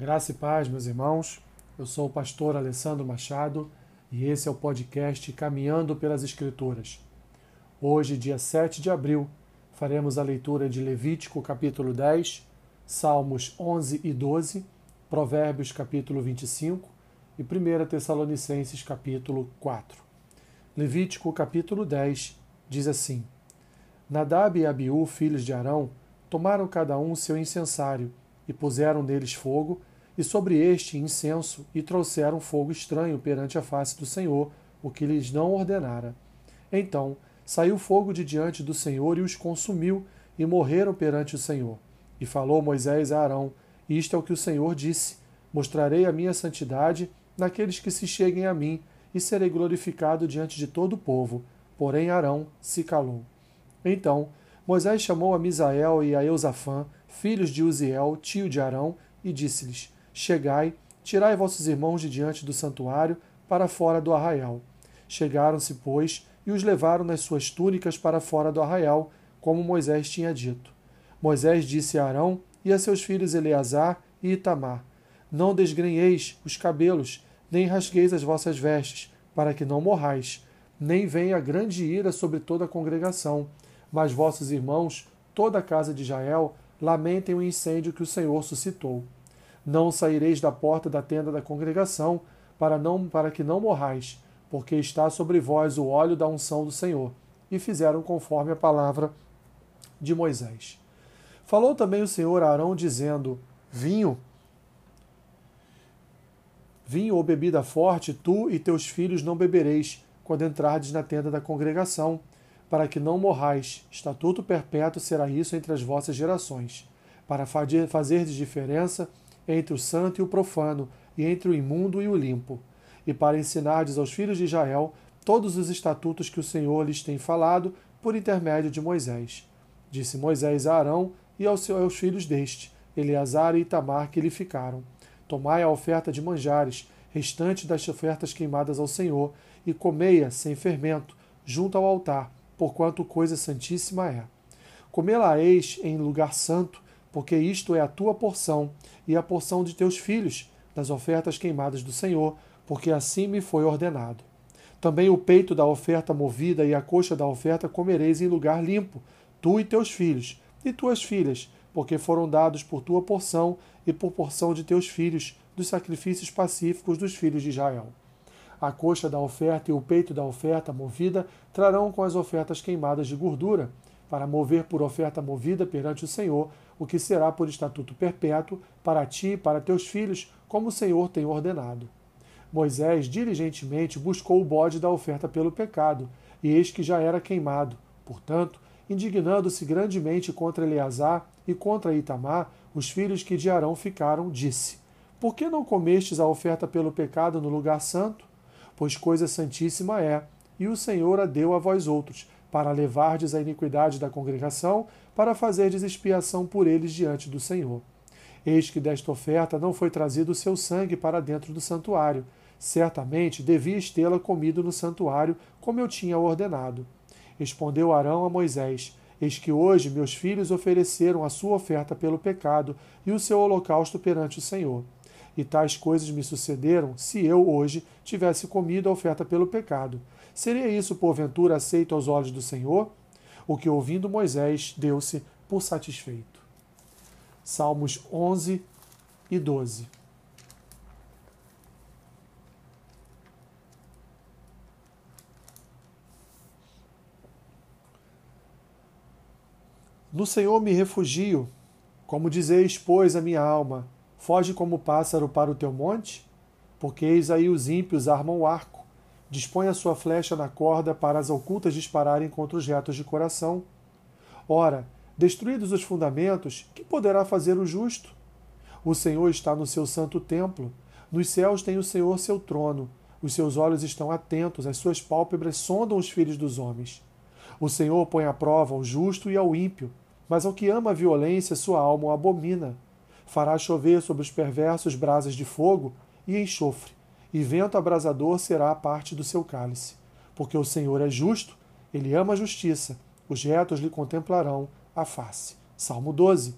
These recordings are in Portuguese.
Graça e paz, meus irmãos. Eu sou o pastor Alessandro Machado e esse é o podcast Caminhando pelas Escrituras. Hoje, dia 7 de abril, faremos a leitura de Levítico, capítulo 10, Salmos 11 e 12, Provérbios, capítulo 25 e 1 Tessalonicenses, capítulo 4. Levítico, capítulo 10, diz assim: Nadab e Abiú, filhos de Arão, tomaram cada um seu incensário e puseram neles fogo, e sobre este incenso, e trouxeram fogo estranho perante a face do Senhor, o que lhes não ordenara. Então saiu fogo de diante do Senhor e os consumiu, e morreram perante o Senhor. E falou Moisés a Arão: Isto é o que o Senhor disse: Mostrarei a minha santidade naqueles que se cheguem a mim, e serei glorificado diante de todo o povo. Porém Arão se calou. Então Moisés chamou a Misael e a Eusafã, filhos de Uziel, tio de Arão, e disse-lhes: Chegai, tirai vossos irmãos de diante do santuário para fora do arraial. Chegaram-se, pois, e os levaram nas suas túnicas para fora do arraial, como Moisés tinha dito. Moisés disse a Arão e a seus filhos Eleazar e Itamar: Não desgrenheis os cabelos, nem rasgueis as vossas vestes, para que não morrais, nem venha grande ira sobre toda a congregação. Mas vossos irmãos, toda a casa de Israel, lamentem o incêndio que o Senhor suscitou. Não saireis da porta da tenda da congregação, para, não, para que não morrais, porque está sobre vós o óleo da unção do Senhor. E fizeram conforme a palavra de Moisés. Falou também o Senhor a Arão, dizendo: Vinho, vinho ou bebida forte, tu e teus filhos não bebereis, quando entrardes na tenda da congregação, para que não morrais. Estatuto perpétuo será isso entre as vossas gerações, para fazer de diferença entre o santo e o profano, e entre o imundo e o limpo, e para ensinardes aos filhos de Israel todos os estatutos que o Senhor lhes tem falado por intermédio de Moisés. Disse Moisés a Arão e aos seus filhos deste, Eleazar e Itamar, que lhe ficaram: Tomai a oferta de manjares, restante das ofertas queimadas ao Senhor, e comei-a sem fermento, junto ao altar, porquanto coisa santíssima é. Comê-la-eis em lugar santo, porque isto é a tua porção e a porção de teus filhos, das ofertas queimadas do Senhor, porque assim me foi ordenado. Também o peito da oferta movida e a coxa da oferta comereis em lugar limpo, tu e teus filhos, e tuas filhas, porque foram dados por tua porção e por porção de teus filhos, dos sacrifícios pacíficos dos filhos de Israel. A coxa da oferta e o peito da oferta movida trarão com as ofertas queimadas de gordura, para mover por oferta movida perante o Senhor, o que será por estatuto perpétuo para ti e para teus filhos, como o Senhor tem ordenado. Moisés diligentemente buscou o bode da oferta pelo pecado, e eis que já era queimado. Portanto, indignando-se grandemente contra Eleazar e contra Itamar, os filhos que de Arão ficaram, disse: Por que não comestes a oferta pelo pecado no lugar santo? pois coisa santíssima é, e o Senhor a deu a vós outros, para levardes a iniquidade da congregação, para fazerdes expiação por eles diante do Senhor. Eis que desta oferta não foi trazido o seu sangue para dentro do santuário. Certamente devias tê-la comido no santuário, como eu tinha ordenado. Respondeu Arão a Moisés: Eis que hoje meus filhos ofereceram a sua oferta pelo pecado e o seu holocausto perante o Senhor e tais coisas me sucederam se eu hoje tivesse comido a oferta pelo pecado. Seria isso, porventura, aceito aos olhos do Senhor? O que, ouvindo Moisés, deu-se por satisfeito. Salmos 11 e 12. No Senhor me refugio, como dizeis, pois, a minha alma Foge como pássaro para o teu monte? Porque eis aí os ímpios armam o arco, dispõe a sua flecha na corda para as ocultas dispararem contra os retos de coração. Ora, destruídos os fundamentos, que poderá fazer o justo? O Senhor está no seu santo templo, nos céus tem o Senhor seu trono, os seus olhos estão atentos, as suas pálpebras sondam os filhos dos homens. O Senhor põe à prova ao justo e ao ímpio, mas ao que ama a violência, sua alma o abomina fará chover sobre os perversos brasas de fogo e enxofre, e vento abrasador será a parte do seu cálice. Porque o Senhor é justo, ele ama a justiça, os retos lhe contemplarão a face. Salmo 12.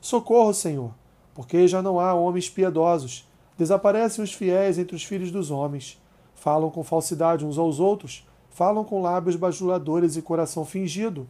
Socorro, Senhor, porque já não há homens piedosos. Desaparecem os fiéis entre os filhos dos homens. Falam com falsidade uns aos outros, falam com lábios bajuladores e coração fingido.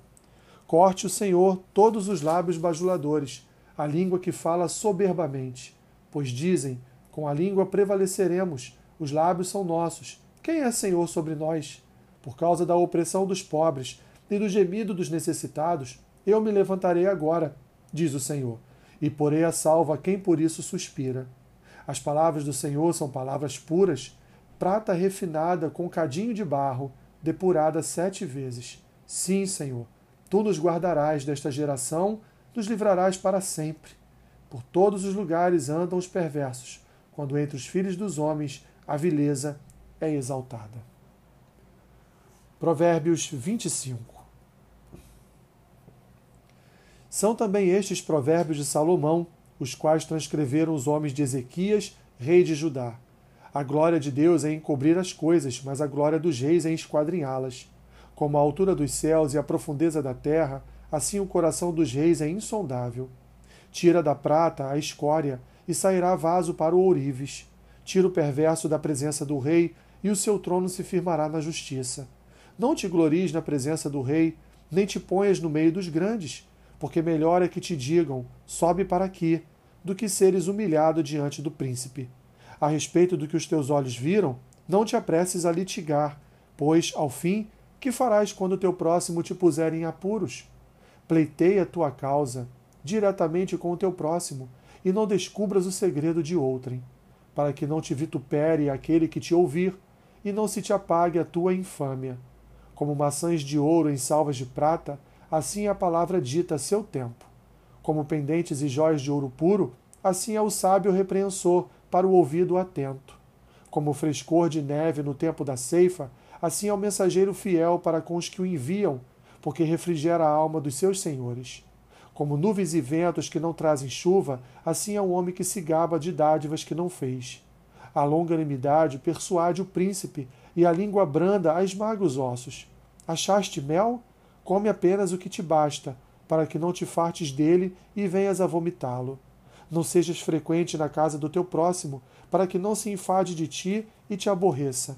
Corte o Senhor todos os lábios bajuladores, a língua que fala soberbamente. Pois dizem: com a língua prevaleceremos, os lábios são nossos. Quem é Senhor sobre nós? Por causa da opressão dos pobres e do gemido dos necessitados, eu me levantarei agora, diz o Senhor, e porei a salva quem por isso suspira. As palavras do Senhor são palavras puras, prata refinada com cadinho de barro, depurada sete vezes. Sim, Senhor, tu nos guardarás desta geração, nos livrarás para sempre. Por todos os lugares andam os perversos, quando entre os filhos dos homens a vileza é exaltada. Provérbios 25 São também estes provérbios de Salomão, os quais transcreveram os homens de Ezequias, rei de Judá. A glória de Deus é encobrir as coisas, mas a glória dos reis é esquadrinhá-las. Como a altura dos céus e a profundeza da terra, assim o coração dos reis é insondável. Tira da prata a escória, e sairá vaso para o ourives. Tira o perverso da presença do rei, e o seu trono se firmará na justiça. Não te glories na presença do rei, nem te ponhas no meio dos grandes, porque melhor é que te digam: sobe para aqui, do que seres humilhado diante do príncipe. A respeito do que os teus olhos viram, não te apresses a litigar, pois, ao fim, que farás quando teu próximo te puser em apuros? Pleiteia tua causa diretamente com o teu próximo, e não descubras o segredo de outrem, para que não te vitupere aquele que te ouvir, e não se te apague a tua infâmia. Como maçãs de ouro em salvas de prata, assim é a palavra dita a seu tempo. Como pendentes e jóias de ouro puro, assim é o sábio repreensor para o ouvido atento. Como frescor de neve no tempo da ceifa, assim é o mensageiro fiel para com os que o enviam, porque refrigera a alma dos seus senhores. Como nuvens e ventos que não trazem chuva, assim é o homem que se gaba de dádivas que não fez. A longanimidade persuade o príncipe, e a língua branda a esmaga os ossos. Achaste mel? Come apenas o que te basta, para que não te fartes dele e venhas a vomitá-lo. Não sejas frequente na casa do teu próximo, para que não se enfade de ti e te aborreça.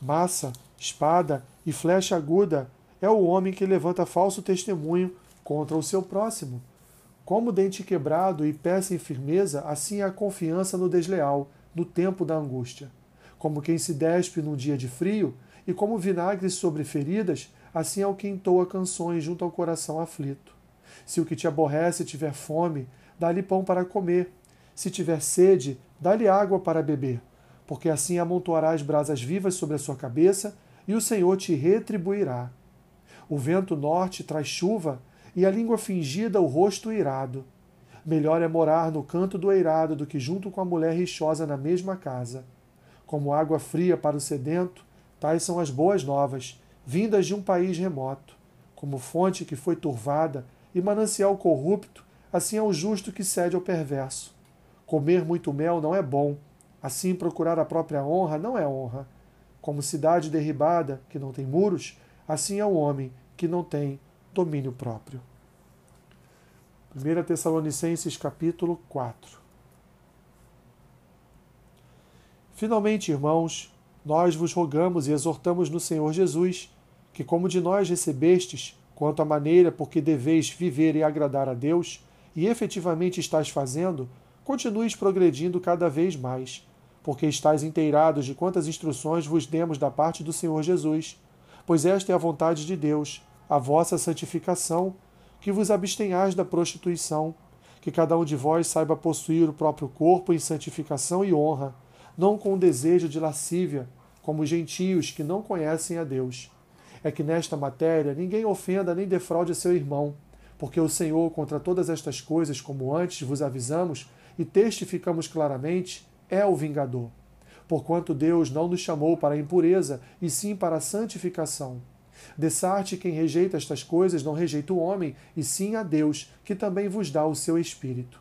Massa, espada e flecha aguda é o homem que levanta falso testemunho contra o seu próximo. Como dente quebrado e pé sem firmeza, assim é a confiança no desleal, no tempo da angústia. Como quem se despe num dia de frio, e como vinagre sobre feridas, assim é o que entoa canções junto ao coração aflito. Se o que te aborrece tiver fome, dá-lhe pão para comer. Se tiver sede, dá-lhe água para beber, porque assim amontoarás brasas vivas sobre a sua cabeça, e o Senhor te retribuirá. O vento norte traz chuva, e a língua fingida o rosto irado. Melhor é morar no canto do eirado do que junto com a mulher rixosa na mesma casa. Como água fria para o sedento, tais são as boas novas, vindas de um país remoto. Como fonte que foi turvada e manancial corrupto, assim é o justo que cede ao perverso. Comer muito mel não é bom, assim procurar a própria honra não é honra. Como cidade derribada, que não tem muros, assim é o homem que não tem domínio próprio. 1 Tessalonicenses capítulo 4 Finalmente, irmãos, nós vos rogamos e exortamos no Senhor Jesus, que como de nós recebestes, quanto à maneira por que deveis viver e agradar a Deus, e efetivamente estáis fazendo, continueis progredindo cada vez mais, porque estáis inteirados de quantas instruções vos demos da parte do Senhor Jesus, pois esta é a vontade de Deus, a vossa santificação, que vos abstenhais da prostituição, que cada um de vós saiba possuir o próprio corpo em santificação e honra, não com desejo de lascívia, como os gentios que não conhecem a Deus. É que nesta matéria ninguém ofenda nem defraude seu irmão, porque o Senhor, contra todas estas coisas, como antes vos avisamos e testificamos claramente, é o vingador. Porquanto Deus não nos chamou para a impureza, e sim para a santificação. Dessarte quem rejeita estas coisas não rejeita o homem, e sim a Deus, que também vos dá o seu Espírito.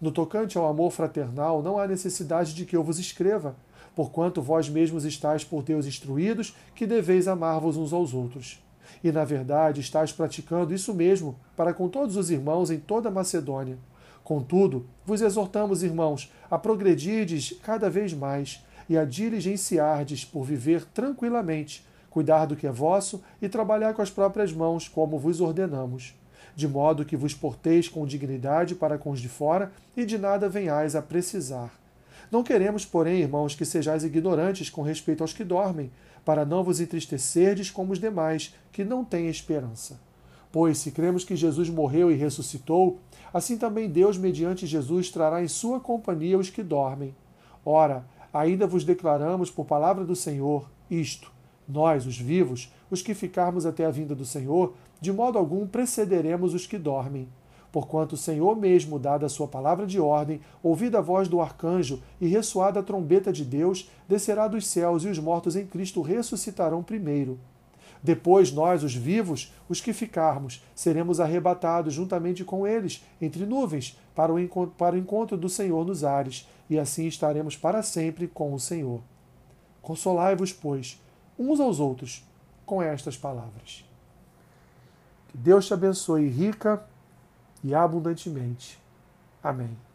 No tocante ao amor fraternal, não há necessidade de que eu vos escreva, porquanto vós mesmos estáis por Deus instruídos que deveis amar-vos uns aos outros. E, na verdade, estáis praticando isso mesmo para com todos os irmãos em toda a Macedônia. Contudo, vos exortamos, irmãos, a progredirdes cada vez mais e a diligenciardes por viver tranquilamente, cuidar do que é vosso e trabalhar com as próprias mãos, como vos ordenamos, de modo que vos porteis com dignidade para com os de fora e de nada venhais a precisar. Não queremos, porém, irmãos, que sejais ignorantes com respeito aos que dormem, para não vos entristecerdes como os demais, que não têm esperança. Pois, se cremos que Jesus morreu e ressuscitou, assim também Deus, mediante Jesus, trará em sua companhia os que dormem. Ora, ainda vos declaramos por palavra do Senhor isto: nós, os vivos, os que ficarmos até a vinda do Senhor, de modo algum precederemos os que dormem. Porquanto o Senhor mesmo, dada a sua palavra de ordem, ouvida a voz do arcanjo e ressoada a trombeta de Deus, descerá dos céus e os mortos em Cristo ressuscitarão primeiro. Depois nós, os vivos, os que ficarmos, seremos arrebatados juntamente com eles, entre nuvens, para o, encontro, para o encontro do Senhor nos ares, e assim estaremos para sempre com o Senhor. Consolai-vos, pois, uns aos outros, com estas palavras. Que Deus te abençoe rica e abundantemente. Amém.